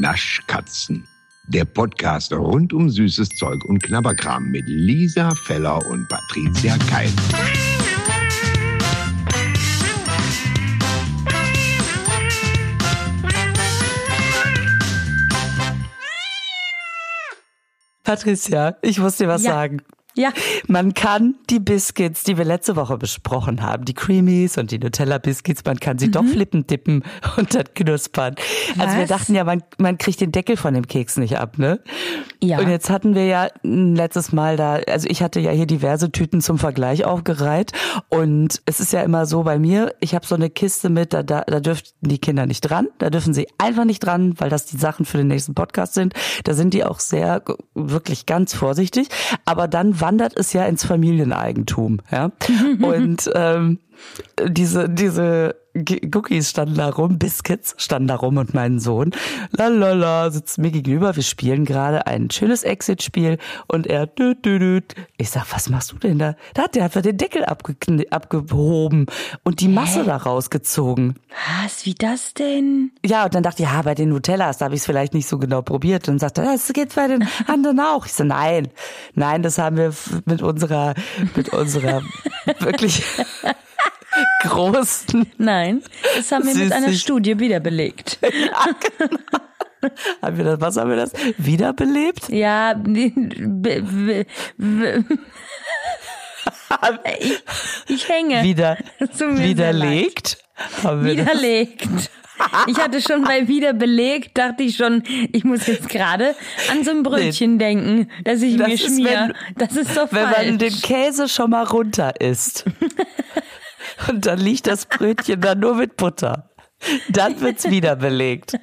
Naschkatzen. Der Podcast rund um süßes Zeug und Knabberkram mit Lisa Feller und Patricia Keil. Patricia, ich muss dir was Ja. sagen. Ja. Man kann die Biscuits, die wir letzte Woche besprochen haben, die Creamies und die Nutella Biscuits, man kann sie doch flippen dippen und dann knuspern. Also wir Was? dachten ja, man, man kriegt den Deckel von dem Keks nicht ab, ne? Ja. Und jetzt hatten wir ja letztes Mal da, also ich hatte ja hier diverse Tüten zum Vergleich aufgereiht und es ist ja immer so bei mir, ich habe so eine Kiste mit, da, da, da dürften die Kinder nicht dran, da dürfen sie einfach nicht dran, weil das die Sachen für den nächsten Podcast sind. Da sind die auch sehr, wirklich ganz vorsichtig, aber dann wandert es ja ins Familieneigentum, ja. Und ähm, diese, diese Cookies standen da rum, Biscuits standen da rum und mein Sohn, lalala, sitzt mir gegenüber, wir spielen gerade ein schönes Exit-Spiel und er, düt, düt, düt. ich sag, was machst du denn da? Da hat der einfach den Deckel abgekn- abgehoben und die Masse da rausgezogen. Was? Wie das denn? Ja, und dann dachte ich, ja, bei den Nutellas, da habe ich es vielleicht nicht so genau probiert. Und sagte, das geht bei den anderen auch. Ich so, nein, nein, das haben wir mit unserer, mit unserer wirklich großen, Nein, das haben wir mit einer. Studie wieder belegt. haben wir das, was haben wir das? Wiederbelebt? Ja, ich, ich hänge. Wieder, widerlegt? Widerlegt. Ich hatte schon bei wieder belegt, dachte ich schon, ich muss jetzt gerade an so ein Brötchen denken, das ich Das mir schmier. wenn- Das ist doch Wenn man falsch. den Käse schon mal runter isst und dann liegt das Brötchen da nur mit Butter, dann wird's wiederbelegt.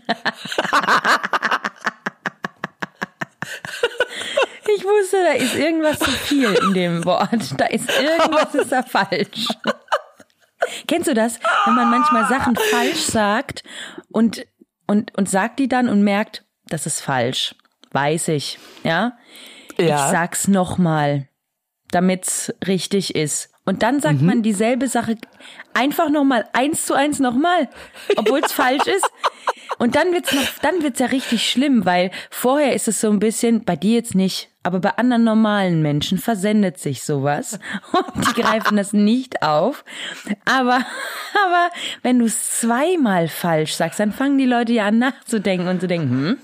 Ich wusste, da ist irgendwas zu viel in dem Wort. Da ist irgendwas ist da falsch. Kennst du das, wenn man manchmal Sachen falsch sagt und, und, und sagt die dann und merkt, das ist falsch. Weiß ich, ja? Ja. Ich sag's nochmal, damit's richtig ist. Und dann sagt Mhm. man dieselbe Sache einfach nochmal, eins zu eins nochmal, obwohl es falsch ist. Und dann wird's noch, dann wird's ja richtig schlimm, weil vorher ist es so ein bisschen, bei dir jetzt nicht, aber bei anderen normalen Menschen versendet sich sowas und die greifen das nicht auf. Aber, aber wenn du es zweimal falsch sagst, dann fangen die Leute ja an nachzudenken und zu denken, hm,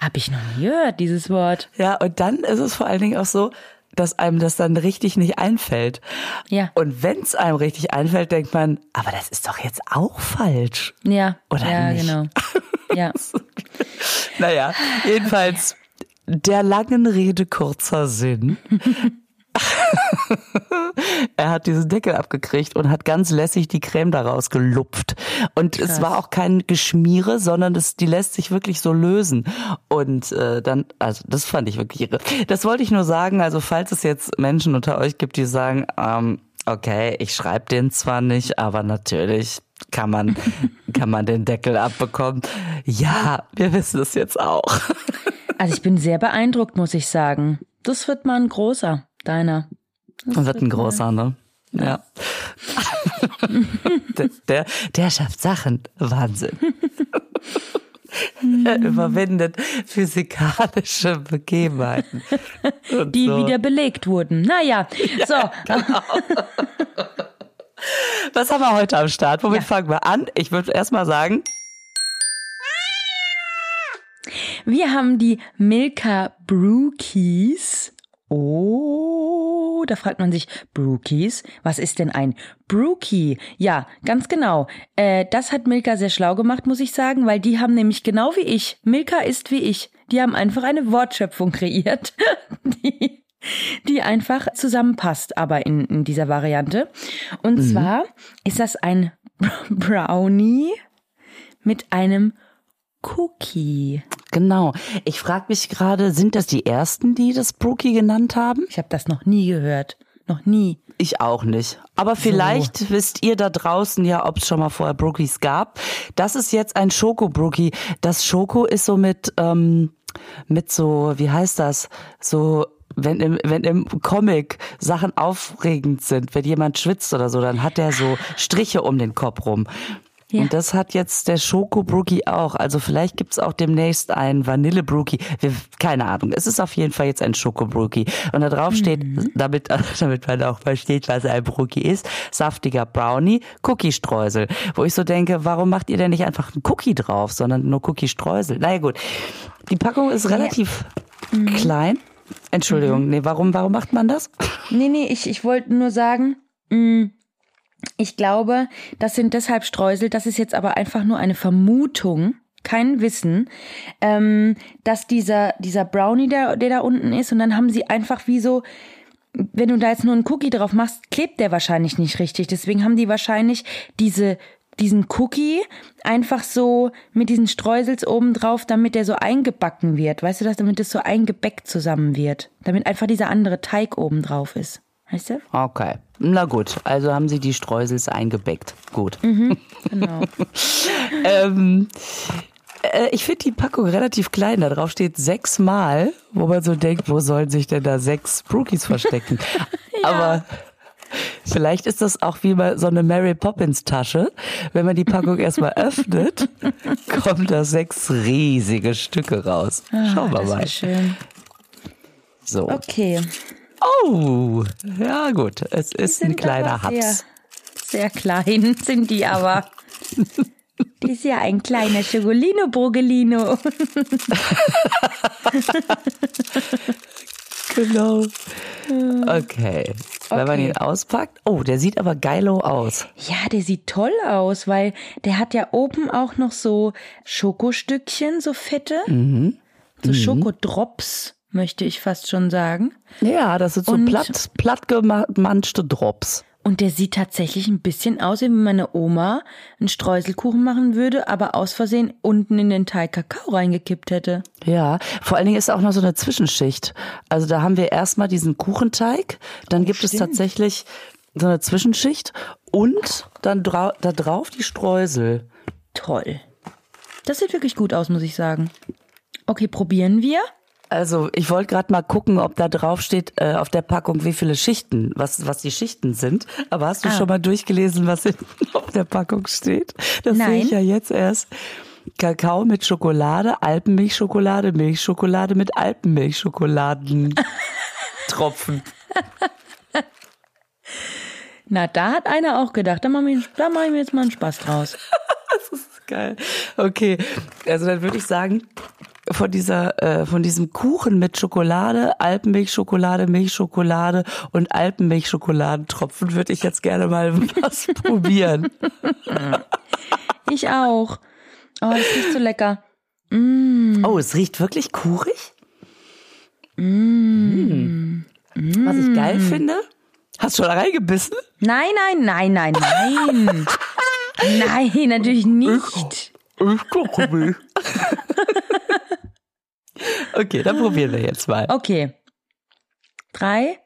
hab ich noch nie gehört, dieses Wort. Ja, und dann ist es vor allen Dingen auch so, dass einem das dann richtig nicht einfällt. Ja. Und wenn es einem richtig einfällt, denkt man, aber das ist doch jetzt auch falsch. Ja, Oder ja, nicht? genau. Ja. Naja, jedenfalls der langen Rede kurzer Sinn. er hat diesen Deckel abgekriegt und hat ganz lässig die Creme daraus gelupft. Und es war auch kein Geschmiere, sondern das, die lässt sich wirklich so lösen. Und äh, dann, also das fand ich wirklich irre. Das wollte ich nur sagen, also falls es jetzt Menschen unter euch gibt, die sagen, ähm, okay, ich schreibe den zwar nicht, aber natürlich kann man, kann man den Deckel abbekommen. Ja, wir wissen es jetzt auch. Also ich bin sehr beeindruckt, muss ich sagen. Das wird mal ein großer, deiner. Das wird ein großer, ne? Ja. der, der, der schafft Sachen. Wahnsinn. er überwindet physikalische Begebenheiten. Die so. wieder belegt wurden. Naja, so. Was haben wir heute am Start? Womit Ja. fangen wir an? Ich würde erst mal sagen, Wir haben die Milka Brewkeys. Oh, da fragt man sich, Brewkeys, was ist denn ein Brewkey? Ja, ganz genau. Äh, das hat Milka sehr schlau gemacht, muss ich sagen, weil die haben nämlich genau wie ich, Milka ist wie ich, die haben einfach eine Wortschöpfung kreiert, die, die einfach zusammenpasst, aber in, in dieser Variante. Und zwar ist das ein Brownie mit einem Cookie. genau. Ich frage mich gerade, sind das die ersten, die das Brookie genannt haben? Ich habe das noch nie gehört. Noch nie. Ich auch nicht. Aber vielleicht wisst ihr da draußen ja, ob es schon mal vorher Brookies gab. Das ist jetzt ein Schoko-Brookie. Das Schoko ist so mit, ähm, mit so, wie heißt das? So, wenn im, wenn im Comic Sachen aufregend sind, wenn jemand schwitzt oder so, dann hat der so Striche um den Kopf rum. Ja. Und das hat jetzt der Schoko Brookie auch. Also vielleicht gibt's auch demnächst einen Vanille Brookie. Wir, keine Ahnung. Es ist auf jeden Fall jetzt ein Schoko Brookie. Und da drauf steht, Mhm. damit, damit man auch versteht, was ein Brookie ist, saftiger Brownie, Cookie-Streusel. Wo ich so denke, warum macht ihr denn nicht einfach einen Cookie drauf, sondern nur Cookie-Streusel? Naja gut. Die Packung ist relativ Mhm. klein. Entschuldigung, nee, warum, warum macht man das? Nee, nee, ich, ich wollte nur sagen, mh, ich glaube, das sind deshalb Streusel, das ist jetzt aber einfach nur eine Vermutung, kein Wissen, ähm, dass dieser, dieser Brownie, der, der da unten ist, und dann haben sie einfach wie so, wenn du da jetzt nur einen Cookie drauf machst, klebt der wahrscheinlich nicht richtig. Deswegen haben die wahrscheinlich diese, diesen Cookie einfach so mit diesen Streusels oben drauf, damit der so eingebacken wird. Weißt du das, damit es so eingebäckt zusammen wird. Damit einfach dieser andere Teig oben drauf ist. Weißt du? Okay. Na gut, also haben sie die Streusels eingebäckt. Gut. Genau. ähm, äh, ich finde die Packung relativ klein. Da drauf steht sechsmal, wo man so denkt, wo sollen sich denn da sechs Brookies verstecken? Aber vielleicht ist das auch wie bei so eine Mary Poppins Tasche. Wenn man die Packung erstmal öffnet, kommen da sechs riesige Stücke raus. Schauen wir Ah, das mal. schön. So. Okay. Oh, ja gut. Es ist ein kleiner aber sehr, Haps. sehr klein sind die aber. Die ist ja ein kleiner Schogolino Brogelino. Genau. Okay. Wenn man ihn auspackt. Oh, der sieht aber geilo aus. Ja, der sieht toll aus, weil der hat ja oben auch noch so Schokostückchen, so fette. So Schokodrops, möchte ich fast schon sagen. Ja, das sind so Und- platt, platt gemanschte Drops. Und der sieht tatsächlich ein bisschen aus, wie wenn meine Oma einen Streuselkuchen machen würde, aber aus Versehen unten in den Teig Kakao reingekippt hätte. Ja, vor allen Dingen ist auch noch so eine Zwischenschicht. Also da haben wir erstmal diesen Kuchenteig, dann gibt es stimmt. tatsächlich so eine Zwischenschicht und dann da drauf die Streusel. Toll. Das sieht wirklich gut aus, muss ich sagen. Okay, probieren wir. Also ich wollte gerade mal gucken, ob da drauf steht äh, auf der Packung, wie viele Schichten, was, was die Schichten sind. Aber hast du Ah. schon mal durchgelesen, was auf der Packung steht? Das sehe ich ja jetzt erst. Kakao mit Schokolade, Alpenmilchschokolade, Milchschokolade mit Alpenmilchschokoladen. Tropfen. Na, da hat einer auch gedacht, da machen wir, da machen wir jetzt mal einen Spaß draus. Geil. Okay, also dann würde ich sagen, von dieser, äh, von diesem Kuchen mit Schokolade, Alpenmilchschokolade, Milchschokolade und Alpenmilchschokoladentropfen würde ich jetzt gerne mal was probieren. Ich auch. Oh, das riecht so lecker. Oh, es riecht wirklich kurig. Mm. Was ich geil finde. Hast du schon reingebissen? Nein, nein, nein, nein, nein. nein, natürlich nicht. Ich gucke mich. Okay, dann probieren wir jetzt mal. Okay. Drei,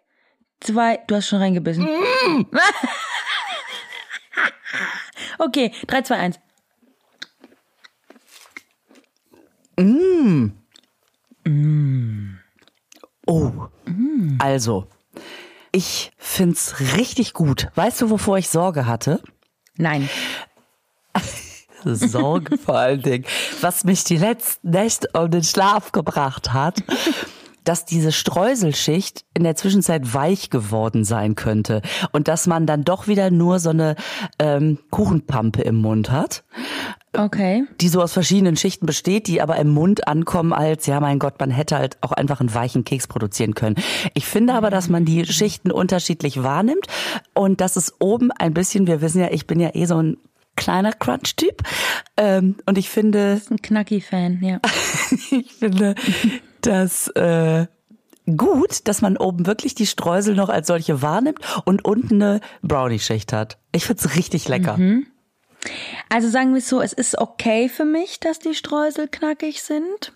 zwei, du hast schon reingebissen. okay, drei, zwei, eins. Oh, also, ich find's richtig gut. Weißt du, wovor ich Sorge hatte? Nein. Sorge vor allen Dingen, was mich die letzten Nächte um den Schlaf gebracht hat, dass diese Streuselschicht in der Zwischenzeit weich geworden sein könnte und dass man dann doch wieder nur so eine ähm, Kuchenpampe im Mund hat, Okay. die so aus verschiedenen Schichten besteht, die aber im Mund ankommen als, ja mein Gott, man hätte halt auch einfach einen weichen Keks produzieren können. Ich finde aber, dass man die Schichten unterschiedlich wahrnimmt und dass es oben ein bisschen, wir wissen ja, ich bin ja eh so ein kleiner Crunch-Typ. Ähm, und ich finde, Ein Knacki-Fan, ja. ich finde das äh, gut, dass man oben wirklich die Streusel noch als solche wahrnimmt und unten eine Brownie-Schicht hat. Ich find's richtig lecker. Also sagen wir es so, es ist okay für mich, dass die Streusel knackig sind.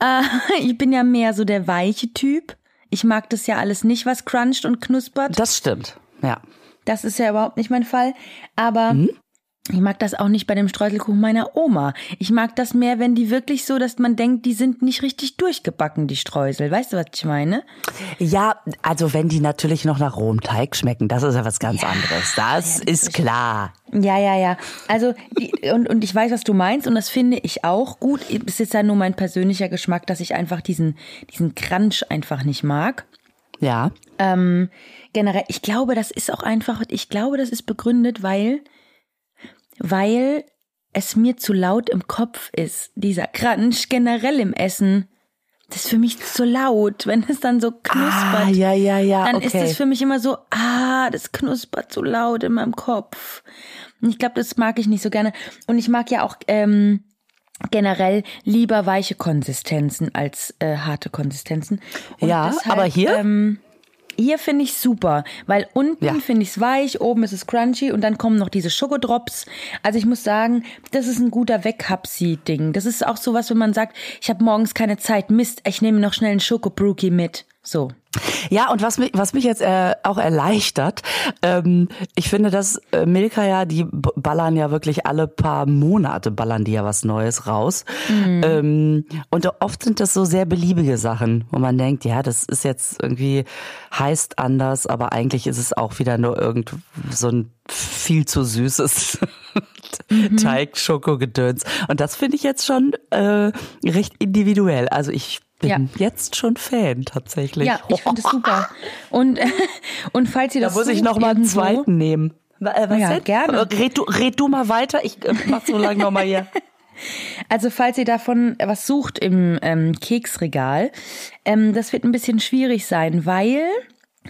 Äh, ich bin ja mehr so der weiche Typ. Ich mag das ja alles nicht, was cruncht und knuspert. Das stimmt, ja. Das ist ja überhaupt nicht mein Fall. Aber Ich mag das auch nicht bei dem Streuselkuchen meiner Oma. Ich mag das mehr, wenn die wirklich so, dass man denkt, die sind nicht richtig durchgebacken, die Streusel. Weißt du, was ich meine? Ja, also wenn die natürlich noch nach rohem Teig schmecken, das ist ja was ganz anderes. Das ist klar. Ja, ja, ja. Also, die, und, und ich weiß, was du meinst, und das finde ich auch gut. Es ist ja nur mein persönlicher Geschmack, dass ich einfach diesen, diesen Crunch einfach nicht mag. Ja. Ähm, generell, ich glaube, das ist auch einfach, ich glaube, das ist begründet, weil weil es mir zu laut im Kopf ist. Dieser Crunch generell im Essen. Das ist für mich zu laut, wenn es dann so knuspert. Ah, ja, ja, ja. Dann okay. ist es für mich immer so, ah, das knuspert so laut in meinem Kopf. Und ich glaube, das mag ich nicht so gerne. Und ich mag ja auch ähm, generell lieber weiche Konsistenzen als äh, harte Konsistenzen. Und Ja, aber hier? Ähm, hier finde ich super, weil unten Ja. finde ich es weich, oben ist es crunchy und dann kommen noch diese Schokodrops. Also ich muss sagen, das ist ein guter Weckhapsi-Ding. Das ist auch sowas, wenn man sagt, ich habe morgens keine Zeit, Mist, ich nehme noch schnell einen Schokobrookie mit. So. Ja, und was mich, was mich jetzt äh, auch erleichtert, ähm, ich finde, dass äh, Milka ja, die ballern ja wirklich alle paar Monate, ballern die ja was Neues raus. Ähm, und oft sind das so sehr beliebige Sachen, wo man denkt, ja, das ist jetzt irgendwie, heißt anders, aber eigentlich ist es auch wieder nur irgend so ein viel zu süßes Teig-Schokogedöns. Und das finde ich jetzt schon äh, recht individuell. Also ich bin Ja. jetzt schon Fan tatsächlich. Ja, ich finde es super. Und, und falls ihr Da das muss ich sucht noch mal einen zweiten nehmen. Äh, was Ja, denn? gerne. Äh, Red du, red du mal weiter. Ich äh, mach so lange noch mal hier. Also falls ihr davon was sucht im ähm, Keksregal, ähm, das wird ein bisschen schwierig sein, weil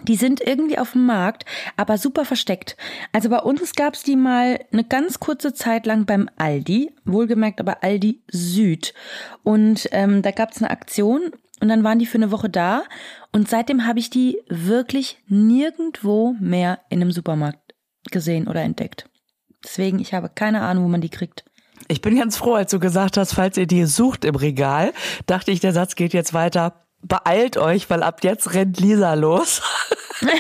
die sind irgendwie auf dem Markt, aber super versteckt. Also bei uns gab's die mal eine ganz kurze Zeit lang beim Aldi, wohlgemerkt aber Aldi Süd. Und ähm, da gab's eine Aktion und dann waren die für eine Woche da und seitdem habe ich die wirklich nirgendwo mehr in einem Supermarkt gesehen oder entdeckt. Deswegen, ich habe keine Ahnung, wo man die kriegt. Ich bin ganz froh, als du gesagt hast, falls ihr die sucht im Regal, dachte ich, der Satz geht jetzt weiter. Beeilt euch, weil ab jetzt rennt Lisa los.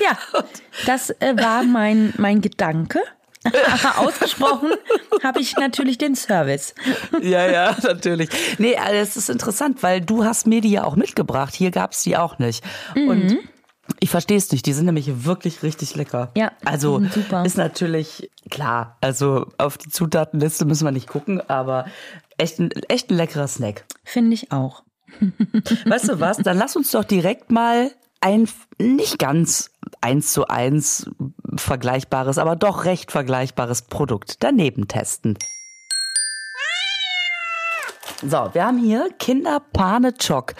Ja, das äh, war mein, mein Gedanke. Aber ausgesprochen habe ich natürlich den Service. ja, ja, natürlich. Nee, es ist interessant, weil du hast mir die ja auch mitgebracht. Hier gab's die auch nicht. Und ich verstehe es nicht. Die sind nämlich wirklich richtig lecker. Ja, also super. ist natürlich klar. Also auf die Zutatenliste müssen wir nicht gucken, aber echt ein, echt ein leckerer Snack. Finde ich auch. Weißt du was? Dann lass uns doch direkt mal ein nicht ganz eins zu eins vergleichbares, aber doch recht vergleichbares Produkt daneben testen. So, wir haben hier Kinder Pane Choc.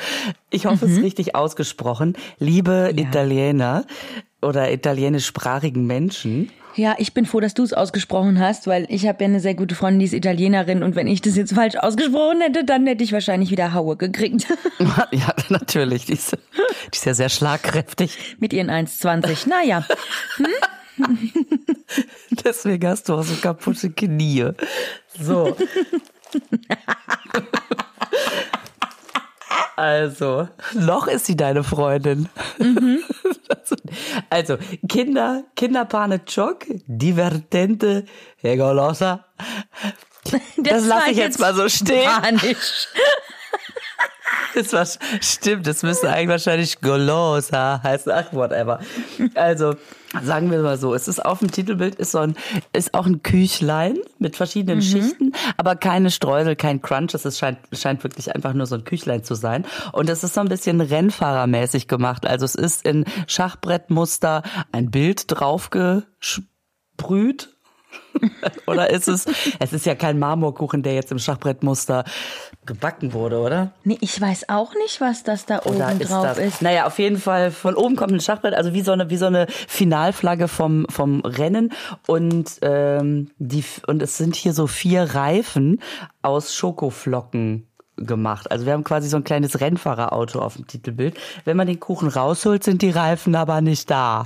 Ich hoffe, es ist richtig ausgesprochen. Liebe Italiener oder italienischsprachigen Menschen. Ja, ich bin froh, dass du es ausgesprochen hast, weil ich habe ja eine sehr gute Freundin, die ist Italienerin und wenn ich das jetzt falsch ausgesprochen hätte, dann hätte ich wahrscheinlich wieder Haue gekriegt. ja, natürlich. Die ist, die ist ja sehr schlagkräftig. Mit ihren 1,20. Naja, Deswegen hast du auch so kaputte Knie. So. Also, noch ist sie deine Freundin. Also, Kinder, Kinderpane Choc, divertente, e golosa. Das, war lasse ich jetzt mal so stehen. Spanisch. Das war, stimmt, das müsste eigentlich wahrscheinlich Golosa heißen. Ach, whatever. Also, sagen wir mal so, es ist auf dem Titelbild ist so ein, ist auch ein Küchlein mit verschiedenen Schichten, aber keine Streusel, kein Crunch. Es scheint, scheint wirklich einfach nur so ein Küchlein zu sein. Und es ist so ein bisschen Rennfahrermäßig gemacht. Also es ist in Schachbrettmuster ein Bild draufgesprüht. oder ist es, es ist ja kein Marmorkuchen, der jetzt im Schachbrettmuster gebacken wurde, oder? Nee, ich weiß auch nicht, was das da Oder oben ist drauf das? ist. Naja, auf jeden Fall von oben kommt ein Schachbrett, also wie so eine wie so eine Finalflagge vom vom Rennen und ähm, die und es sind hier so vier Reifen aus Schokoflocken gemacht. Also wir haben quasi so ein kleines Rennfahrerauto auf dem Titelbild. Wenn man den Kuchen rausholt, sind die Reifen aber nicht da.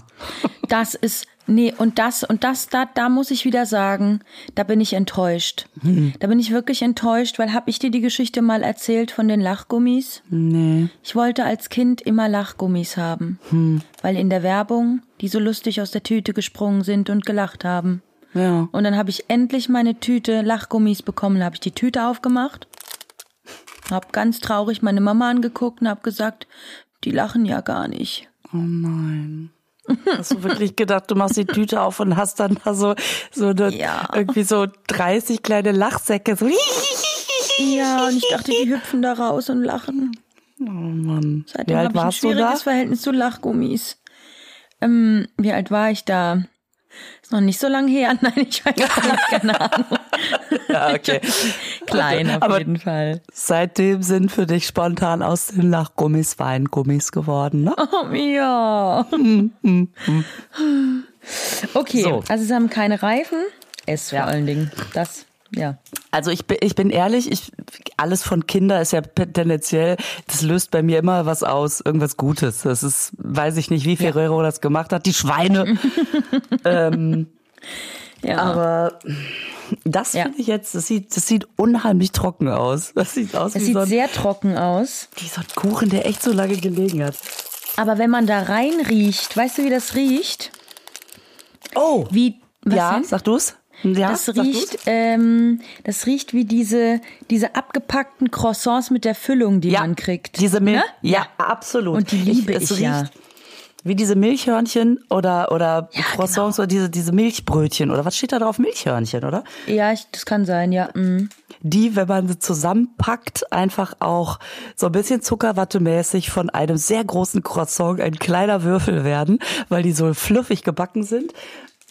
Das ist, nee, und das, und das, da, da muss ich wieder sagen, da bin ich enttäuscht. Da bin ich wirklich enttäuscht, weil hab ich dir die Geschichte mal erzählt von den Lachgummis? Nee. Ich wollte als Kind immer Lachgummis haben, weil in der Werbung die so lustig aus der Tüte gesprungen sind und gelacht haben. Ja. Und dann habe ich endlich meine Tüte Lachgummis bekommen. Dann habe ich die Tüte aufgemacht, hab ganz traurig meine Mama angeguckt und hab gesagt, die lachen ja gar nicht. Oh nein. Hast du wirklich gedacht, du machst die Tüte auf und hast dann da so, so eine, Ja. irgendwie so 30 kleine Lachsäcke. So. Ja, und ich dachte, die hüpfen da raus und lachen. Oh Mann. Seitdem Wie alt habe ich ein warst du da? schwieriges Verhältnis zu Lachgummis. Ähm, wie alt war ich da? Ist noch nicht so lange her. Nein, ich weiß nicht, keine Ahnung. Ja, okay. Klein auf Aber- jeden Fall. Seitdem sind für dich spontan aus den Lachgummis Weingummis geworden, ne? Oh, ja. Okay, So. also es haben keine Reifen. Es vor Ja. allen Dingen. Das, ja. Also ich bin, ich bin ehrlich, ich, alles von Kinder ist ja tendenziell, das löst bei mir immer was aus, irgendwas Gutes. Das ist, weiß ich nicht, wie Ferrero das gemacht hat, die Schweine. ähm, Ja. aber das Ja. finde ich jetzt, das sieht, das sieht unheimlich trocken aus. Das sieht aus es wie sieht so, ein, sehr trocken aus. wie so ein Kuchen, der echt so lange gelegen hat. Aber wenn man da rein riecht, weißt du, wie das riecht? Oh, Wie, was ja, denn? sag du's? Ja, Das riecht, ähm, das riecht wie diese, diese abgepackten Croissants mit der Füllung, die ja, man kriegt. Diese Milch, Ne? ja, absolut. Und die liebe es ich ja. Wie diese Milchhörnchen oder, oder Ja, Croissants oder diese, diese Milchbrötchen oder was steht da drauf? Milchhörnchen, oder? Ja, ich, das kann sein, ja. Mm. Die, wenn man sie zusammenpackt, einfach auch so ein bisschen zuckerwattemäßig von einem sehr großen Croissant ein kleiner Würfel werden, weil die so fluffig gebacken sind.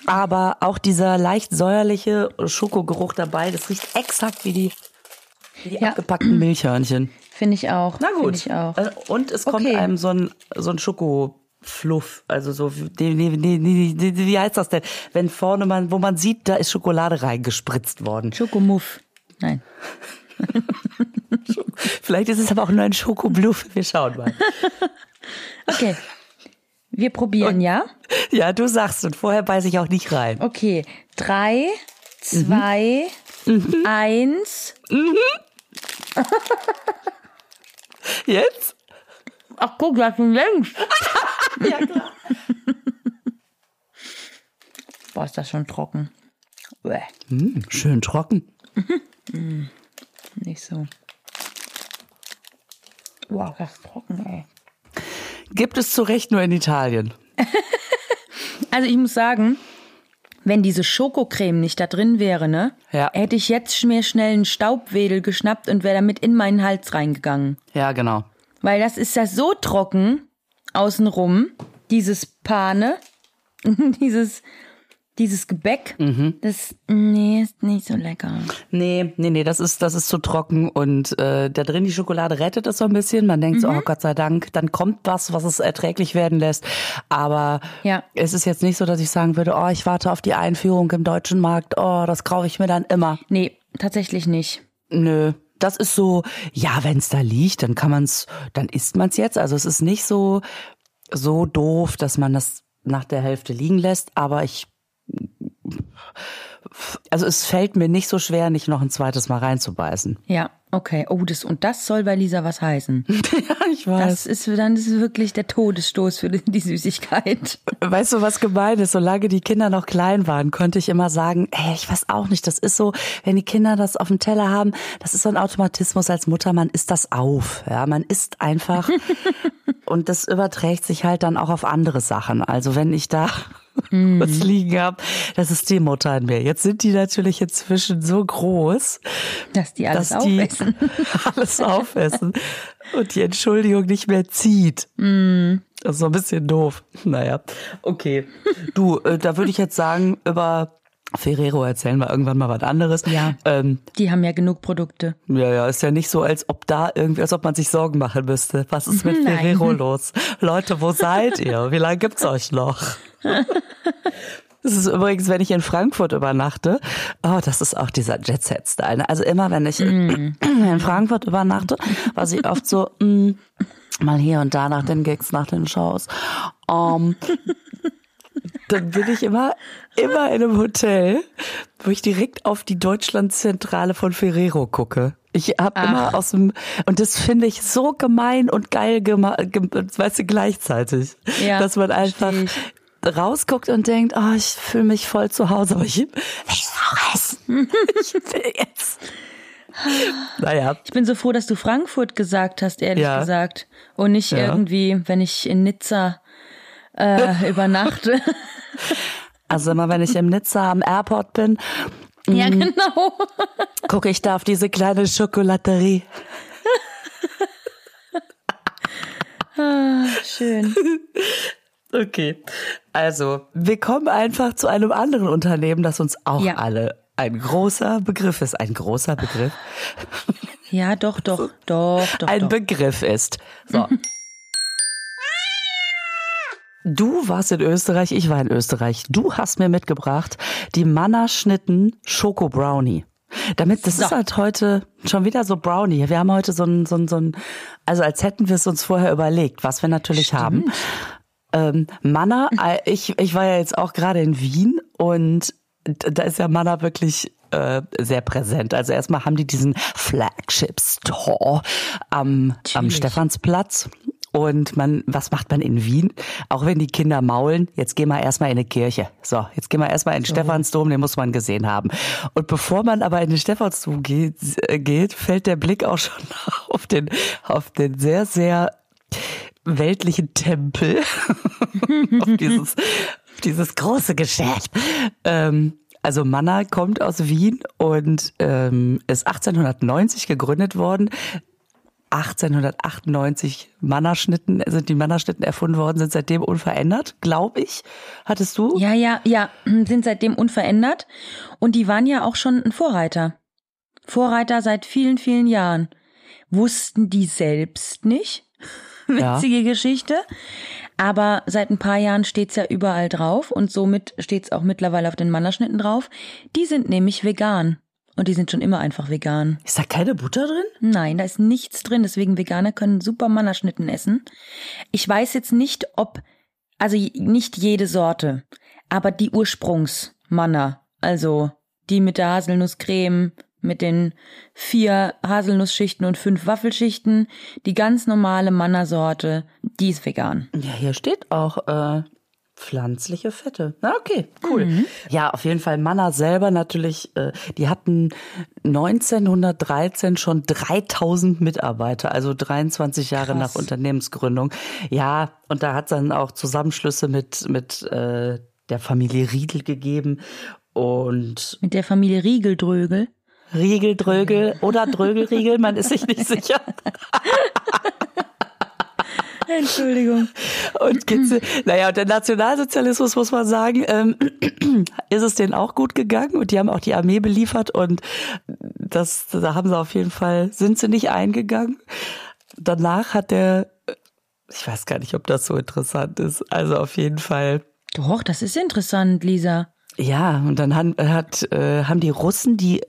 Aber auch dieser leicht säuerliche Schokogeruch dabei, das riecht exakt wie die, wie die Ja. abgepackten Milchhörnchen. Finde ich auch. Na gut. Ich auch. Äh, Und es kommt Okay. einem so ein, so ein Schokofluff, also so, wie- heißt das denn? Wenn vorne man, wo man sieht, da ist Schokolade reingespritzt worden. Schokomuff. Nein. Vielleicht ist es aber auch nur ein Schokobluff. Wir schauen mal. Okay. Wir probieren, ja? Ja, du sagst und vorher beiß ich auch nicht rein. Okay. Drei, zwei, eins. Jetzt? Ach guck, das ist längst. Ja, klar. Boah, ist das schon trocken. Hm, schön trocken. nicht so. Wow, das ist trocken, ey. Gibt es zu Recht nur in Italien. Also ich muss sagen, wenn diese Schokocreme nicht da drin wäre, ne, Ja. hätte ich jetzt mir schnell einen Staubwedel geschnappt und wäre damit in meinen Hals reingegangen. Ja, genau. Weil das ist ja so trocken außenrum, dieses Pane, dieses, dieses Gebäck. Das, nee, ist nicht so lecker. Nee, nee, nee, das ist, das ist zu trocken und äh, da drin die Schokolade rettet es so ein bisschen. Man denkt so, oh Gott sei Dank, dann kommt was, was es erträglich werden lässt. Aber Ja. es ist jetzt nicht so, dass ich sagen würde, oh, ich warte auf die Einführung im deutschen Markt, oh, das kaufe ich mir dann immer. Nee, tatsächlich nicht. Nö. Das ist so, ja, wenn es da liegt, dann kann man's, dann isst man's jetzt. Also es ist nicht so, so doof, dass man das nach der Hälfte liegen lässt, aber ich, also es fällt mir nicht so schwer, nicht noch ein zweites Mal reinzubeißen. Ja, okay. Oh, das, und das soll bei Lisa was heißen. ja, ich Das ist dann ist wirklich der Todesstoß für die die Süßigkeit. Weißt du, was gemein ist? Solange die Kinder noch klein waren, konnte ich immer sagen, ey, ich weiß auch nicht, das ist so, wenn die Kinder das auf dem Teller haben, das ist so ein Automatismus als Mutter, man isst das auf. Ja, man isst einfach. und das überträgt sich halt dann auch auf andere Sachen. Also wenn ich da was liegen habe, das ist die Mutter in mir. Jetzt sind die natürlich inzwischen so groß, Dass die alles dass die aufessen. alles aufessen und die Entschuldigung nicht mehr zieht. Das ist so ein bisschen doof. Naja, okay. Du, äh, da würde ich jetzt sagen, über Ferrero erzählen wir irgendwann mal was anderes. Ja. Ähm, Die haben ja genug Produkte. ja, ja, ist ja nicht so, als ob da irgendwie, als ob man sich Sorgen machen müsste. Was ist mit Nein. Ferrero los? Leute, wo seid ihr? Wie lange gibt's euch noch? Das ist übrigens, wenn ich in Frankfurt übernachte. Oh, das ist auch dieser Jet-Set-Style. ne? Also immer, wenn ich in Frankfurt übernachte, was ich oft so, mm, mal hier und da nach den Gigs, nach den Shows. Um, dann bin ich immer, immer in einem Hotel, wo ich direkt auf die Deutschlandzentrale von Ferrero gucke. Ich habe immer aus dem, und das finde ich so gemein und geil gemacht, weißt du, gleichzeitig. Ja, dass man einfach, rausguckt und denkt, oh, ich fühle mich voll zu Hause, aber ich will auch essen. ich will jetzt. Naja. Ich bin so froh, dass du Frankfurt gesagt hast, ehrlich Ja. gesagt. Und nicht Ja. irgendwie, wenn ich in Nizza äh, übernachte. Also immer wenn ich im Nizza am Airport bin, ja, genau. gucke ich da auf diese kleine Schokolaterie. Ah, schön. Okay. Also, wir kommen einfach zu einem anderen Unternehmen, das uns auch Ja. alle ein großer Begriff ist. Ein großer Begriff. Ja, doch, doch, doch, doch. ein doch. Begriff ist. So. Du warst in Österreich, ich war in Österreich. Du hast mir mitgebracht die Mannerschnitten Schoko Brownie. Damit, das So. ist halt heute schon wieder so Brownie. Wir haben heute so ein, so ein, so ein, also als hätten wir es uns vorher überlegt, was wir natürlich haben. Ähm, Manna, äh, ich, ich war ja jetzt auch gerade in Wien und da ist ja Manna wirklich äh, sehr präsent. Also erstmal haben die diesen Flagship Store am, am. Stephansplatz. Und man, was macht man in Wien? Auch wenn die Kinder maulen, jetzt gehen wir erstmal in eine Kirche. So, jetzt gehen wir erstmal in den Stephansdom, den muss man gesehen haben. Und bevor man aber in den Stephansdom geht, äh, geht fällt der Blick auch schon auf den, auf den sehr, sehr weltlichen Tempel, auf dieses, auf dieses große Geschäft. Ähm, also Manna kommt aus Wien und ähm, ist 1890 gegründet worden. 1898 Mannerschnitten, sind die Mannerschnitten erfunden worden, sind seitdem unverändert, glaube ich. Hattest du? Ja, ja, ja, sind seitdem unverändert. Und die waren ja auch schon ein Vorreiter. Vorreiter seit vielen, vielen Jahren. Wussten die selbst nicht. Ja. Witzige Geschichte. Aber seit ein paar Jahren steht's ja überall drauf und somit steht's auch mittlerweile auf den Mannerschnitten drauf. Die sind nämlich vegan. Und die sind schon immer einfach vegan. Ist da keine Butter drin? Nein, da ist nichts drin, deswegen Veganer können super Mannerschnitten essen. Ich weiß jetzt nicht, ob, also nicht jede Sorte, aber die Ursprungsmanner, also die mit der Haselnusscreme, mit den vier Haselnussschichten und fünf Waffelschichten, die ganz normale Mannersorte, die ist vegan. Ja, hier steht auch äh, pflanzliche Fette. Na, okay, cool. Ja, auf jeden Fall Manna selber natürlich, äh, die hatten 1913 schon 3000 Mitarbeiter, also 23 Jahre Krass. nach Unternehmensgründung. Ja, und da hat es dann auch Zusammenschlüsse mit, mit äh, der Familie Riedel gegeben und Mit der Familie Riegeldrögel. Riegel, Drögel oder Drögelriegel, man ist sich nicht sicher. Entschuldigung. Und geht's, naja, und der Nationalsozialismus, muss man sagen, ähm, ist es denen auch gut gegangen und die haben auch die Armee beliefert und das, da haben sie auf jeden Fall, sind sie nicht eingegangen. Danach hat der, ich weiß gar nicht, ob das so interessant ist, also auf jeden Fall, Doch, das ist interessant, Lisa. ja, und dann han- hat, äh, haben die Russen die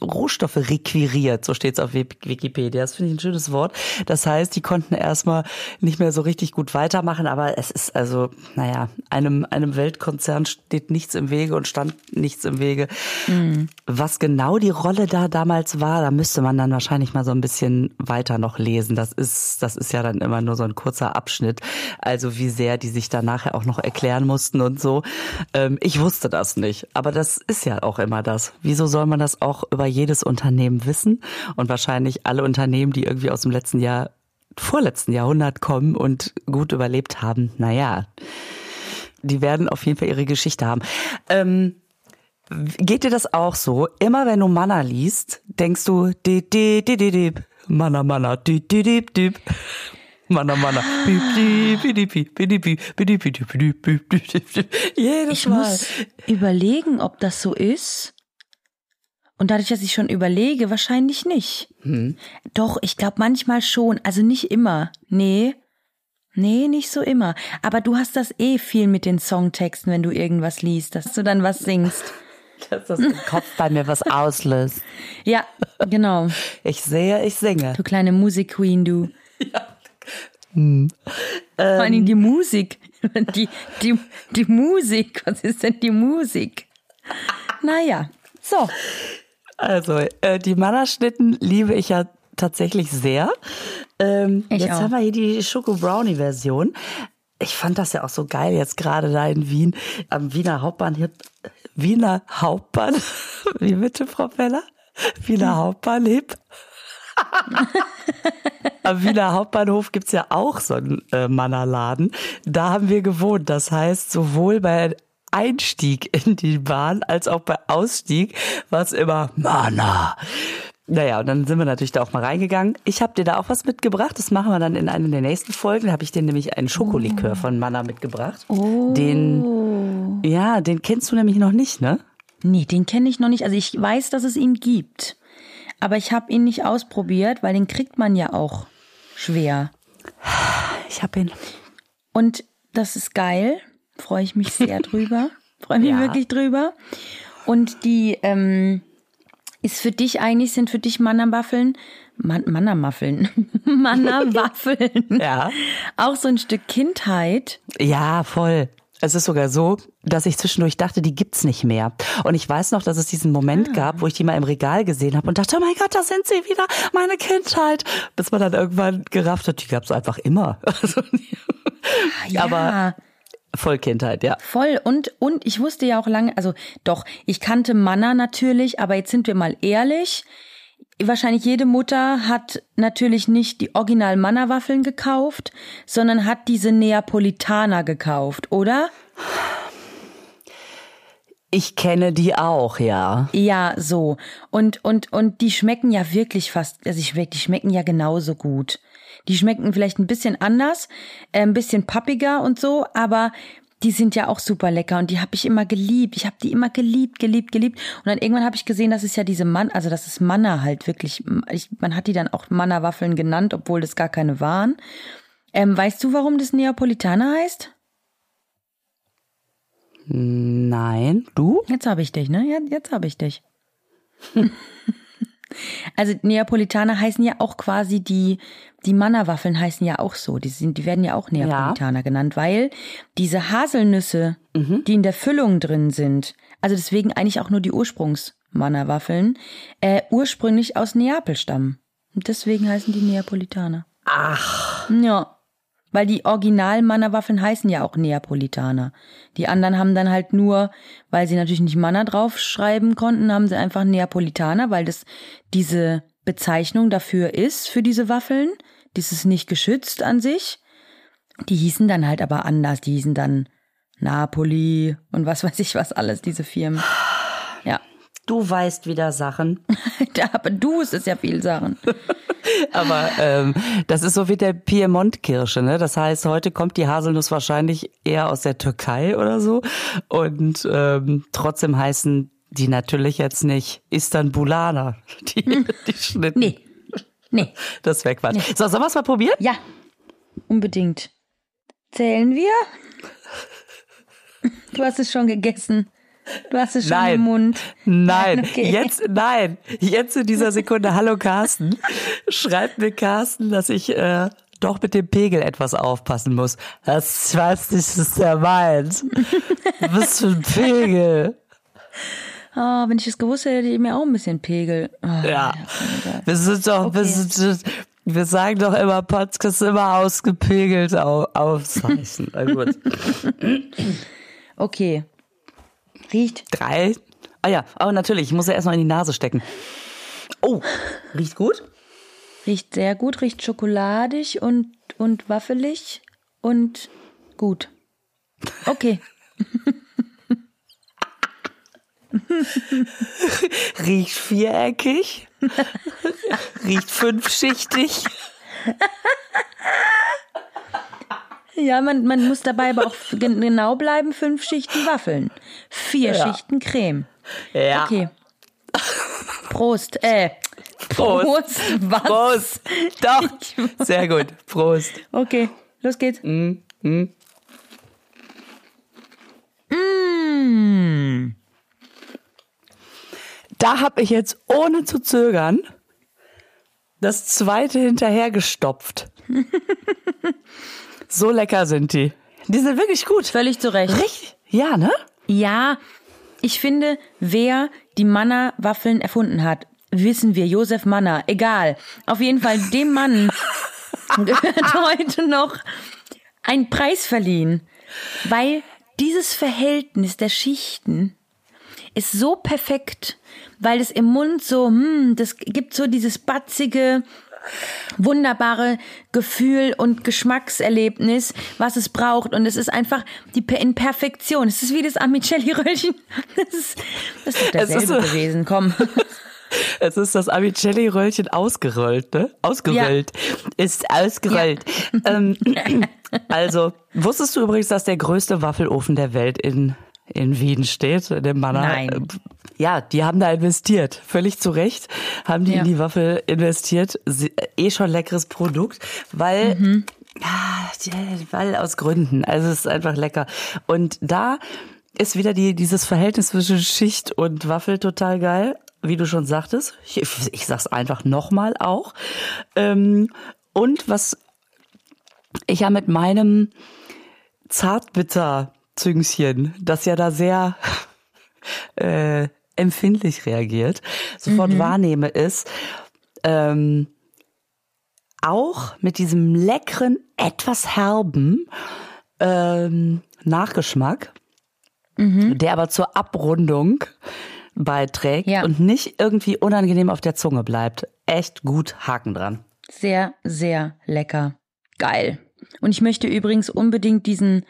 Rohstoffe requiriert, so steht's auf Wik- Wikipedia. Das finde ich ein schönes Wort. Das heißt, die konnten erstmal nicht mehr so richtig gut weitermachen, aber es ist also, naja, einem, einem Weltkonzern steht nichts im Wege und stand nichts im Wege. Was genau die Rolle da damals war, da müsste man dann wahrscheinlich mal so ein bisschen weiter noch lesen. Das ist, das ist ja dann immer nur so ein kurzer Abschnitt. Also wie sehr die sich da nachher auch noch erklären mussten und so. Ähm, ich wusste das nicht. Aber das ist ja auch immer das. Wieso soll man das auch über jedes Unternehmen wissen? Und wahrscheinlich alle Unternehmen, die irgendwie aus dem letzten Jahr, vorletzten Jahrhundert kommen und gut überlebt haben. Naja, die werden auf jeden Fall ihre Geschichte haben. Ähm, Geht dir das auch so? Immer wenn du Manna liest, denkst du, di, di, di, di, di, Manna, Manna, di, di, di, di. Di, di. Jedes Ich Mal. muss überlegen, ob das so ist. Und dadurch, dass ich schon überlege, wahrscheinlich nicht. Hm. Doch, ich glaube manchmal schon. Also nicht immer. Nee. Nee, nicht so immer. Aber du hast das eh viel mit den Songtexten, wenn du irgendwas liest, dass du dann was singst. Dass das im Kopf bei mir was auslöst. Ja, genau. Ich sehe, ich singe. Du kleine Musikqueen, du. Vor allen Dingen die Musik. Die, die, die Musik. Was ist denn die Musik? Naja, so. Also, äh, die Mannerschnitten liebe ich ja tatsächlich sehr. Ähm, Ich jetzt auch. haben wir hier die Schoko Brownie Version. ich fand das ja auch so geil jetzt gerade da in Wien, am Wiener Hauptbahnhof. Wiener Hauptbahnhof. Wie bitte, Frau Feller? Wiener Hauptbahnhof. Am Wiener Hauptbahnhof gibt's ja auch so einen äh, Mannerladen. Da haben wir gewohnt. Das heißt, sowohl bei Einstieg in die Bahn als auch bei Ausstieg war es immer Manna. Naja, und dann sind wir natürlich da auch mal reingegangen. Ich habe dir da auch was mitgebracht. Das machen wir dann in einer der nächsten Folgen. Da habe ich dir nämlich einen Schokolikör von Manna mitgebracht. Oh. Den, ja, den kennst du nämlich noch nicht, ne? Nee, den kenne ich noch nicht. Also ich weiß, dass es ihn gibt. Aber ich habe ihn nicht ausprobiert, weil den kriegt man ja auch schwer. Ich habe ihn. Und das ist geil. Freue ich mich sehr drüber. Freue mich Ja. wirklich drüber. Und die ähm, ist für dich eigentlich, sind für dich Mannerwaffeln, Man Mannerwaffeln, Mannerwaffeln Ja. auch so ein Stück Kindheit. Ja, voll. Es ist sogar so, dass ich zwischendurch dachte, die gibt's nicht mehr. Und ich weiß noch, dass es diesen Moment gab, wo ich die mal im Regal gesehen habe und dachte, oh mein Gott, da sind sie wieder, meine Kindheit. Bis man dann irgendwann gerafft hat, die gab's einfach immer. Also, Ja, Aber voll Kindheit, ja. voll. Und, und ich wusste ja auch lange, also doch, ich kannte Manna natürlich, aber jetzt sind wir mal ehrlich. Wahrscheinlich jede Mutter hat natürlich nicht die original Manna-Waffeln gekauft, sondern hat diese Neapolitaner gekauft, oder? Ich kenne die auch, ja. Ja, so. Und, und, und die schmecken ja wirklich fast, also ich, die schmecken ja genauso gut. Die schmecken vielleicht ein bisschen anders, äh, ein bisschen pappiger und so, aber die sind ja auch super lecker und die habe ich immer geliebt. Ich habe die immer geliebt, geliebt, geliebt. Und dann irgendwann habe ich gesehen, dass es ja diese Mann, also das ist Manna halt wirklich. Ich, man hat die dann auch Manna-Waffeln genannt, obwohl das gar keine waren. Ähm, weißt du, warum das Neapolitaner heißt? Nein, du? Jetzt habe ich dich, ne? Ja, jetzt habe ich dich. also Neapolitaner heißen ja auch quasi die die Mannerwaffeln heißen ja auch so. Die sind, die werden ja auch Neapolitaner genannt, weil diese Haselnüsse, die in der Füllung drin sind, also deswegen eigentlich auch nur die Ursprungsmannerwaffeln, äh, ursprünglich aus Neapel stammen. Und deswegen heißen die Neapolitaner. Ach, Ja. Weil die Original-Manna-Waffeln heißen ja auch Neapolitaner. Die anderen haben dann halt nur, weil sie natürlich nicht Manna draufschreiben konnten, haben sie einfach Neapolitaner, weil das diese Bezeichnung dafür ist, für diese Waffeln. Das ist nicht geschützt an sich. Die hießen dann halt aber anders. Die hießen dann Napoli und was weiß ich was alles, diese Firmen. Ja. du weißt wieder Sachen. Aber du, es ist ja viel Sachen. Aber ähm, das ist so wie der Piemont-Kirsche, ne? Das heißt, heute kommt die Haselnuss wahrscheinlich eher aus der Türkei oder so. Und ähm, trotzdem heißen die natürlich jetzt nicht Istanbulaner, die, die Schnitten. Nee. Nee. Das wäre Quatsch. So, sollen wir es mal probieren? Ja, unbedingt. Zählen wir? Du hast es schon gegessen. Du hast es schon Nein. im Mund. Nein, Okay. jetzt, nein, jetzt in dieser Sekunde. Hallo Carsten. Schreibt mir Carsten, dass ich äh, doch mit dem Pegel etwas aufpassen muss. Das, ich weiß nicht, was der meint. Was für ein Pegel. Oh, wenn ich es gewusst hätte, hätte ich mir auch ein bisschen Pegel. Oh, Ja. Wir sind doch, wir, Okay. sind, wir sagen doch immer, Podcast immer ausgepegelt au, aufzeichnen. Na gut. Okay. Riecht. Drei. Ah ja, aber natürlich, ich muss ja erstmal in die Nase stecken. Oh, riecht gut? Riecht sehr gut, riecht schokoladig und, und waffelig und gut. Okay. Riecht viereckig. riecht fünfschichtig. Ja, man, man muss dabei aber auch gen- genau bleiben. Fünf Schichten Waffeln. Vier Ja. Schichten Creme. Ja. Okay. Prost. Äh. Prost. Prost. Was? Prost. Doch. Sehr gut. Prost. Okay, los geht's. Mm, mm. Mm. Da habe ich jetzt ohne zu zögern das zweite hinterhergestopft. so lecker sind die. Die sind wirklich gut. Völlig zu Recht. Richtig? Ja, ne? Ja, ich finde, wer die Manna-Waffeln erfunden hat, wissen wir, Josef Manna, egal. Auf jeden Fall, dem Mann gehört heute noch einen Preis verliehen, weil dieses Verhältnis der Schichten ist so perfekt, weil es im Mund so, hm, das gibt so dieses batzige, wunderbare Gefühl und Geschmackserlebnis, was es braucht. Und es ist einfach die in Perfektion. Es ist wie das Amicelli-Röllchen. Das ist, das ist doch dasselbe so- gewesen. Komm. Es ist das Amicelli-Röllchen ausgerollt, ne? Ausgerollt. Ist ausgerollt. Ähm, also, wusstest du übrigens, dass der größte Waffelofen der Welt in, in Wien steht, in dem Manner? Nein. Ja, die haben da investiert. Völlig zu Recht haben die Ja. in die Waffel investiert. Sie, eh schon leckeres Produkt, weil, Mhm. ja, weil aus Gründen. Also, es ist einfach lecker. Und da ist wieder die, dieses Verhältnis zwischen Schicht und Waffel total geil, wie du schon sagtest. Ich, ich sag's einfach nochmal auch. Ähm, und was ich ja mit meinem Zartbitter-Züngchen, das ja da sehr äh, empfindlich reagiert, sofort wahrnehme, ist, ähm, auch mit diesem leckeren, etwas herben ähm, Nachgeschmack, der aber zur Abrundung beiträgt Ja. und nicht irgendwie unangenehm auf der Zunge bleibt. Echt gut Haken dran. Sehr, sehr lecker. Geil. Und ich möchte übrigens unbedingt diesen,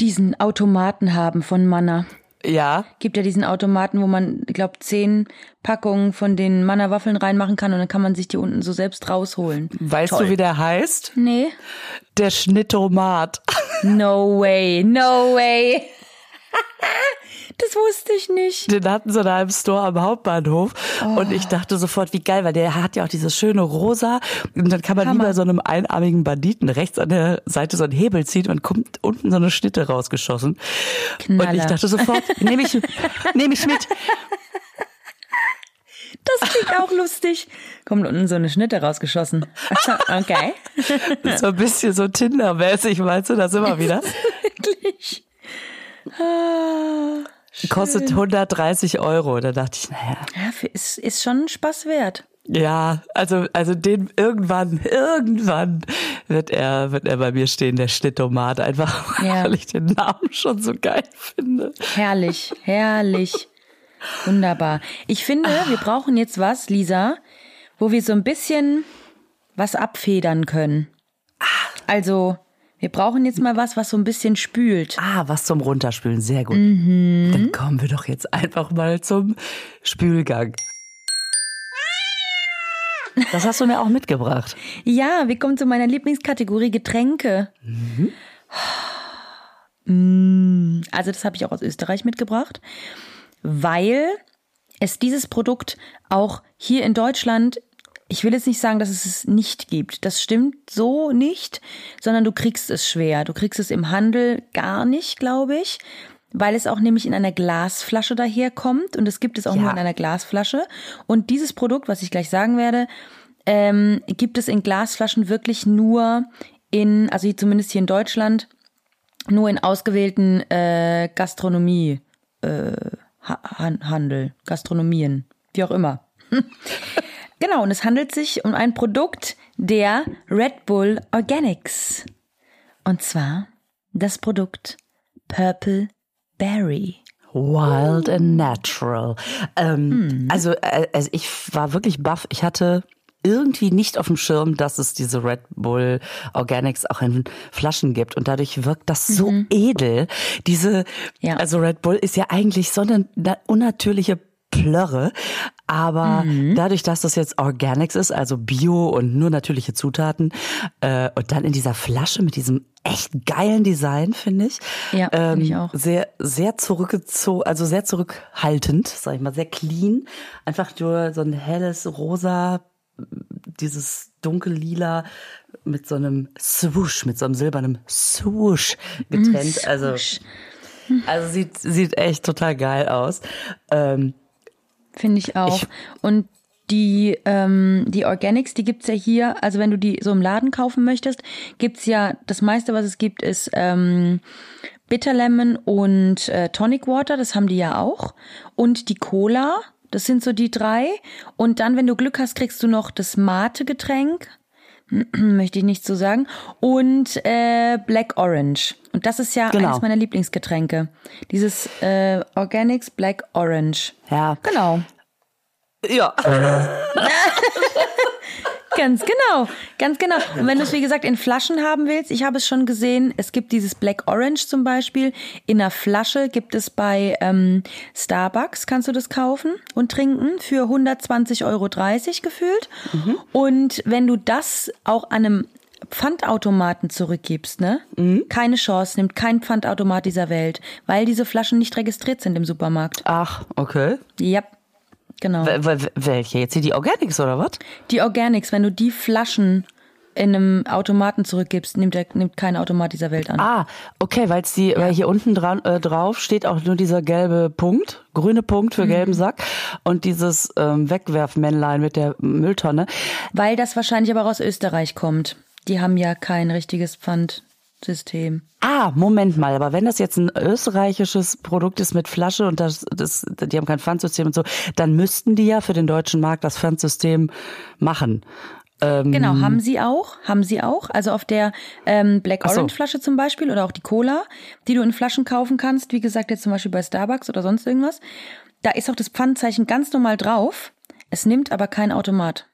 diesen Automaten haben von Manna. Ja, Gibt ja diesen Automaten, wo man, ich glaube, zehn Packungen von den Manna-Waffeln reinmachen kann und dann kann man sich die unten so selbst rausholen. weißt Toll. du, wie der heißt? Nee. Der Schnittomat. No way, no way. das wusste ich nicht. Den hatten sie da im Store am Hauptbahnhof. Und ich dachte sofort, wie geil, weil der hat ja auch dieses schöne Rosa. Und dann kann man wie Hammer. bei so einem einarmigen Banditen rechts an der Seite so einen Hebel ziehen und kommt unten so eine Schnitte rausgeschossen. Und Knaller. ich dachte sofort, nehme ich, nehme ich mit. Das klingt auch lustig. Kommt unten so eine Schnitte rausgeschossen. Okay. So ein bisschen so Tinder-mäßig, meinst du das immer wieder? Wirklich. Ah, Kostet 130 Euro. Da dachte ich, naja, Ja, ist, ist schon Spaß wert. ja, also, also den irgendwann, irgendwann wird er, wird er bei mir stehen, der Schnittomat, einfach Ja. weil ich den Namen schon so geil finde. Herrlich, herrlich. Wunderbar. Ich finde, wir brauchen jetzt was, Lisa, wo wir so ein bisschen was abfedern können. Also, wir brauchen jetzt mal was, was so ein bisschen spült. Ah, was zum Runterspülen, sehr gut. Mhm. Dann kommen wir doch jetzt einfach mal zum Spülgang. Das hast du mir auch mitgebracht. Ja, wir kommen zu meiner Lieblingskategorie Getränke. Mm, Also das habe ich auch aus Österreich mitgebracht, weil es dieses Produkt auch hier in Deutschland, ich will jetzt nicht sagen, dass es es nicht gibt. Das stimmt so nicht, sondern du kriegst es schwer. Du kriegst es im Handel gar nicht, glaube ich. Weil es auch nämlich in einer Glasflasche daherkommt und es gibt es auch Ja. nur in einer Glasflasche. Und dieses Produkt, was ich gleich sagen werde, ähm, gibt es in Glasflaschen wirklich nur in, also zumindest hier in Deutschland, nur in ausgewählten äh, Gastronomie, äh, ha Han- Handel, Gastronomien, wie auch immer. genau, und es handelt sich um ein Produkt der Red Bull Organics. Und zwar das Produkt Purple Berry. Wild and natural. Ähm, Also, äh, also ich war wirklich baff. Ich hatte irgendwie nicht auf dem Schirm, dass es diese Red Bull Organics auch in Flaschen gibt. Und dadurch wirkt das so edel. Diese, Ja. also Red Bull ist ja eigentlich so eine na- unnatürliche Plörre. Aber dadurch, dass das jetzt Organics ist, also Bio und nur natürliche Zutaten, äh, und dann in dieser Flasche mit diesem echt geilen Design, finde ich. Ja, finde ich auch. Sehr, sehr zurückgezogen, also sehr zurückhaltend, sag ich mal, sehr clean. Einfach nur so ein helles Rosa, dieses dunkellila mit so einem Swoosh, mit so einem silbernen Swoosh getrennt. also, Mm, Swoosh. also sieht, sieht echt total geil aus. Ähm, Finde ich auch. Ich- und die, ähm, die Organics, die gibt's ja hier, also wenn du die so im Laden kaufen möchtest, gibt's ja, das meiste, was es gibt, ist ähm, Bitter Lemon und äh, Tonic Water, das haben die ja auch. Und die Cola, das sind so die drei. Und dann, wenn du Glück hast, kriegst du noch das Mate-Getränk. möchte ich nicht so sagen. Und äh, Black Orange. Und das ist ja Genau. eines meiner Lieblingsgetränke. Dieses äh, Organics Black Orange. Ja. Genau. Ja. Ganz genau, ganz genau. Und wenn du es, wie gesagt, in Flaschen haben willst, ich habe es schon gesehen, es gibt dieses Black Orange zum Beispiel. In einer Flasche gibt es bei ähm, Starbucks, kannst du das kaufen und trinken für 120,30 Euro gefühlt. Und wenn du das auch an einem Pfandautomaten zurückgibst, ne? Keine Chance, nimmt kein Pfandautomat dieser Welt, weil diese Flaschen nicht registriert sind im Supermarkt. Ach, okay. Ja, genau. W welche? Jetzt hier die Organics oder was? Die Organics, wenn du die Flaschen in einem Automaten zurückgibst, nimmt, der, nimmt kein Automat dieser Welt an. Ah, okay, weil's die, weil hier unten dran äh, drauf steht auch nur dieser gelbe Punkt, grüne Punkt für gelben Sack und dieses ähm, Wegwerfmännlein mit der Mülltonne. Weil das wahrscheinlich aber aus Österreich kommt. Die haben ja kein richtiges Pfandsystem. Ah, Moment mal, aber wenn das jetzt ein österreichisches Produkt ist mit Flasche und das, das, die haben kein Pfandsystem und so, dann müssten die ja für den deutschen Markt das Pfandsystem machen. Ähm, Genau, haben sie auch, haben sie auch. Also auf der ähm, Black Ach so. Orange Flasche zum Beispiel oder auch die Cola, die du in Flaschen kaufen kannst, wie gesagt jetzt zum Beispiel bei Starbucks oder sonst irgendwas, da ist auch das Pfandzeichen ganz normal drauf. Es nimmt aber kein Automat.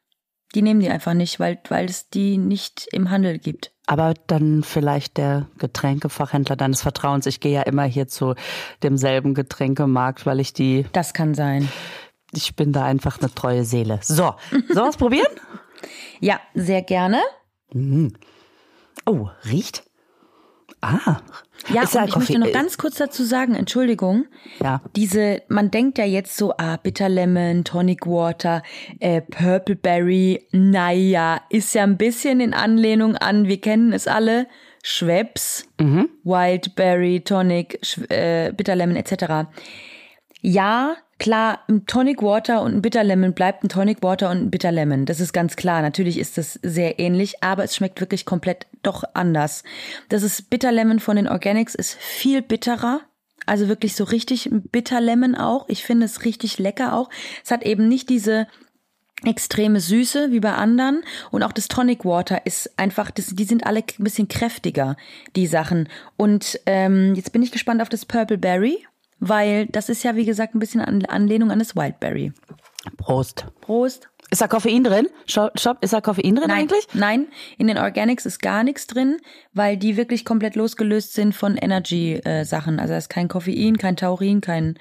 Die nehmen die einfach nicht, weil, weil es die nicht im Handel gibt. Aber dann vielleicht der Getränkefachhändler deines Vertrauens. Ich gehe ja immer hier zu demselben Getränkemarkt, weil ich die, Das kann sein. ich bin da einfach eine treue Seele. So, sollen wir es probieren? Ja, sehr gerne. Oh, riecht. Ah. Ja, ja und ich möchte noch ganz kurz dazu sagen, Entschuldigung. Ja. Diese, man denkt ja jetzt so, ah, Bitter Lemon, Tonic Water, äh, Purple Berry, naja, ist ja ein bisschen in Anlehnung an, wir kennen es alle, Schweppes, Wildberry, Tonic, Sch äh, Bitter Lemon etc. Ja, klar, ein Tonic Water und ein Bitter Lemon bleibt ein Tonic Water und ein Bitter Lemon. Das ist ganz klar. Natürlich ist das sehr ähnlich, aber es schmeckt wirklich komplett doch anders. Das ist Bitter Lemon von den Organics ist viel bitterer. Also wirklich so richtig Bitter Lemon auch. Ich finde es richtig lecker auch. Es hat eben nicht diese extreme Süße wie bei anderen und auch das Tonic Water ist einfach, das, die sind alle ein bisschen kräftiger, die Sachen. Und ähm, jetzt bin ich gespannt auf das Purple Berry, weil das ist ja wie gesagt ein bisschen an Anlehnung an das Wildberry. Prost. Prost. Ist da Koffein drin? Stopp, stopp, ist da Koffein drin Nein, eigentlich? nein, in den Organics ist gar nichts drin, weil die wirklich komplett losgelöst sind von Energy-Sachen. also da ist kein Koffein, kein Taurin, kein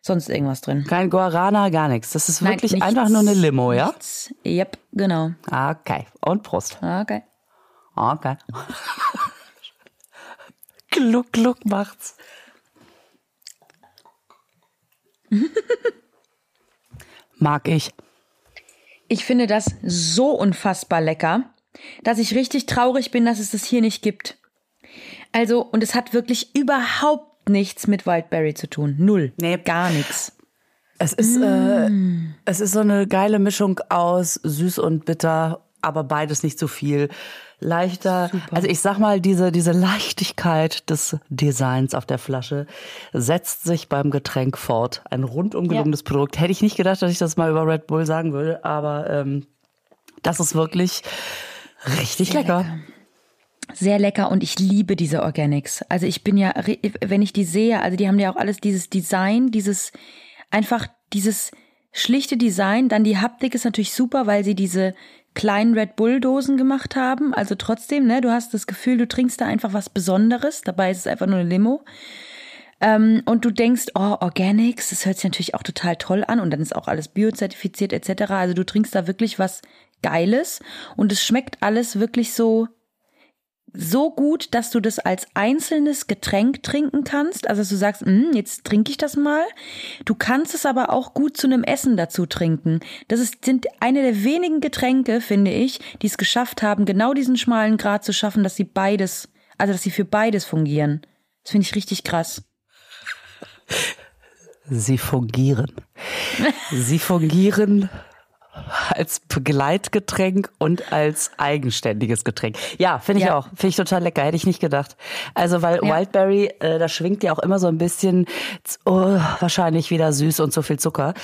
sonst irgendwas drin. Kein Guarana, gar nichts. Das ist Nein, wirklich nichts, einfach nur eine Limo, ja? Nichts. Yep, genau. Okay. Und Prost. Okay. Okay. gluck, gluck macht's. Mag ich. Ich finde das so unfassbar lecker, dass ich richtig traurig bin, dass es das hier nicht gibt. Also, und es hat wirklich überhaupt nichts mit Wildberry zu tun. Null. Nee. Gar nichts. Es ist, äh, es ist so eine geile Mischung aus süß und bitter, aber beides nicht so viel. Leichter, also ich sag mal, diese, diese Leichtigkeit des Designs auf der Flasche setzt sich beim Getränk fort. Ein rundum gelungenes Produkt. Hätte ich nicht gedacht, dass ich das mal über Red Bull sagen würde, aber ähm, das ist wirklich richtig lecker. Sehr lecker und ich liebe diese Organics. Also ich bin ja, wenn ich die sehe, also die haben ja auch alles dieses Design, dieses, einfach dieses schlichte Design, dann die Haptik ist natürlich super, weil sie diese kleinen Red Bull Dosen gemacht haben. Also trotzdem, ne, du hast das Gefühl, du trinkst da einfach was Besonderes. Dabei ist es einfach nur eine Limo. Ähm, und du denkst, oh, Organics, das hört sich natürlich auch total toll an und dann ist auch alles biozertifiziert etc. Also du trinkst da wirklich was Geiles und es schmeckt alles wirklich so so gut, dass du das als einzelnes Getränk trinken kannst. Also dass du sagst, "Mm, jetzt trinke ich das mal. Du kannst es aber auch gut zu einem Essen dazu trinken. Das ist, sind eine der wenigen Getränke, finde ich, die es geschafft haben, genau diesen schmalen Grad zu schaffen, dass sie beides, also dass sie für beides fungieren. Das finde ich richtig krass. Sie fungieren. Sie fungieren als Begleitgetränk und als eigenständiges Getränk. Ja, finde ich Ja. auch. Finde ich total lecker. Hätte ich nicht gedacht. Also, weil Ja. Wildberry, äh, da schwingt ja auch immer so ein bisschen, oh, wahrscheinlich wieder süß und so viel Zucker.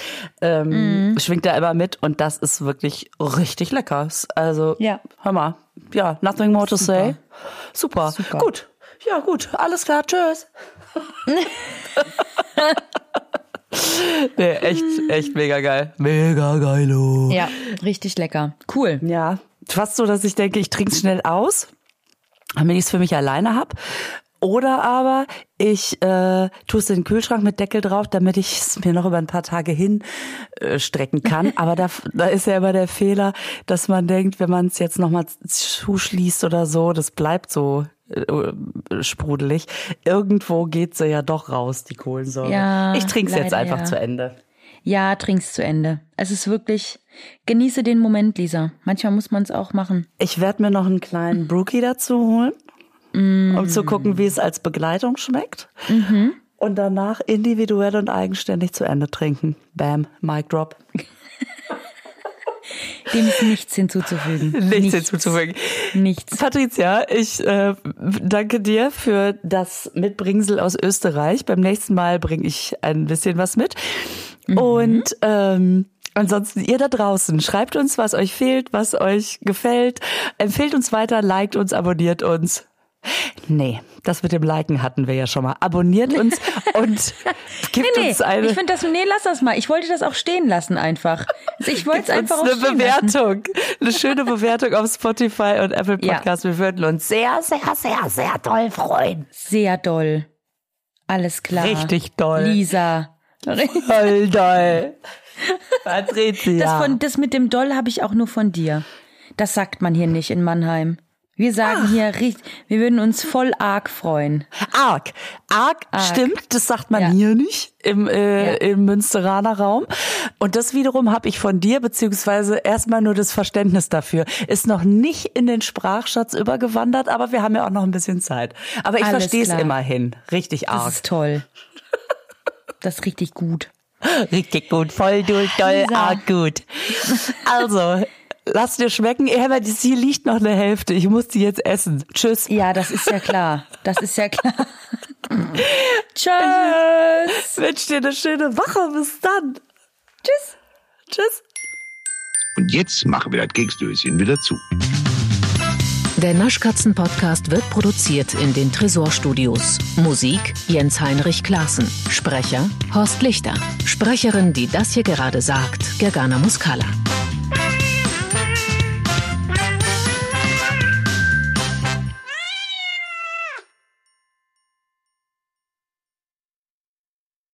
Ähm, Mhm. Schwingt da immer mit und das ist wirklich richtig lecker. Also, Ja. hör mal. Ja, nothing more to Super. say. Super. Super. Gut. Ja, gut. Alles klar. Tschüss. nee, echt, echt mega geil. Mega geilo. Ja, richtig lecker. Cool. Ja, fast so, dass ich denke, ich trinke es schnell aus, damit ich es für mich alleine hab. Oder aber ich äh, tue es in den Kühlschrank mit Deckel drauf, damit ich es mir noch über ein paar Tage hin äh, strecken kann. Aber da, da ist ja immer der Fehler, dass man denkt, wenn man es jetzt nochmal zuschließt oder so, das bleibt so sprudelig. Irgendwo geht sie ja doch raus, die Kohlensäure. Ja, ich trinke es jetzt einfach ja. zu Ende. Ja, trink's zu Ende. Es ist wirklich, genieße den Moment, Lisa. Manchmal muss man es auch machen. Ich werde mir noch einen kleinen Brookie dazu holen, um zu gucken, wie es als Begleitung schmeckt. Und danach individuell und eigenständig zu Ende trinken. Bam, Mic Drop. Dem ist nichts hinzuzufügen. Nichts hinzuzufügen. Nichts. Patricia, ich äh, danke dir für das Mitbringsel aus Österreich. Beim nächsten Mal bringe ich ein bisschen was mit. Und ähm, ansonsten ihr da draußen, schreibt uns, was euch fehlt, was euch gefällt. Empfehlt uns weiter, liked uns, abonniert uns. Nee, das mit dem Liken hatten wir ja schon mal. Abonniert uns und gibt Nee, uns eine, ich finde das, nee, lass das mal. Ich wollte das auch stehen lassen einfach. Also ich wollte es uns einfach auch eine. Bewertung. Eine schöne Bewertung auf Spotify und Apple Ja. Podcasts. Wir würden uns sehr, sehr, sehr, sehr toll freuen. Sehr doll. Alles klar. Richtig doll. Lisa. Voll doll. Patricia. Das, von, das mit dem Doll habe ich auch nur von dir. Das sagt man hier nicht in Mannheim. Wir sagen hier, richtig- wir würden uns voll arg freuen. Arg. Arg. stimmt, das sagt man Ja. hier nicht im, äh, Ja. im Münsteraner Raum. Und das wiederum habe ich von dir, beziehungsweise erstmal nur das Verständnis dafür. Ist noch nicht in den Sprachschatz übergewandert, aber wir haben ja auch noch ein bisschen Zeit. Aber ich verstehe es immerhin. Richtig Das arg. ist toll. Das ist richtig gut. Richtig gut. Voll doll, doll, Lisa. arg gut. Also, lass dir schmecken. Das hier liegt noch eine Hälfte. Ich muss die jetzt essen. Tschüss. Ja, das ist ja klar. Das ist ja klar. Tschüss. Wünsch dir eine schöne Woche. Bis dann. Tschüss. Tschüss. Und jetzt machen wir das Keksdöschen wieder zu. Der Naschkatzen-Podcast wird produziert in den Tresorstudios. Musik Jens Heinrich Klaassen. Sprecher Horst Lichter. Sprecherin, die das hier gerade sagt, Gergana Muscala.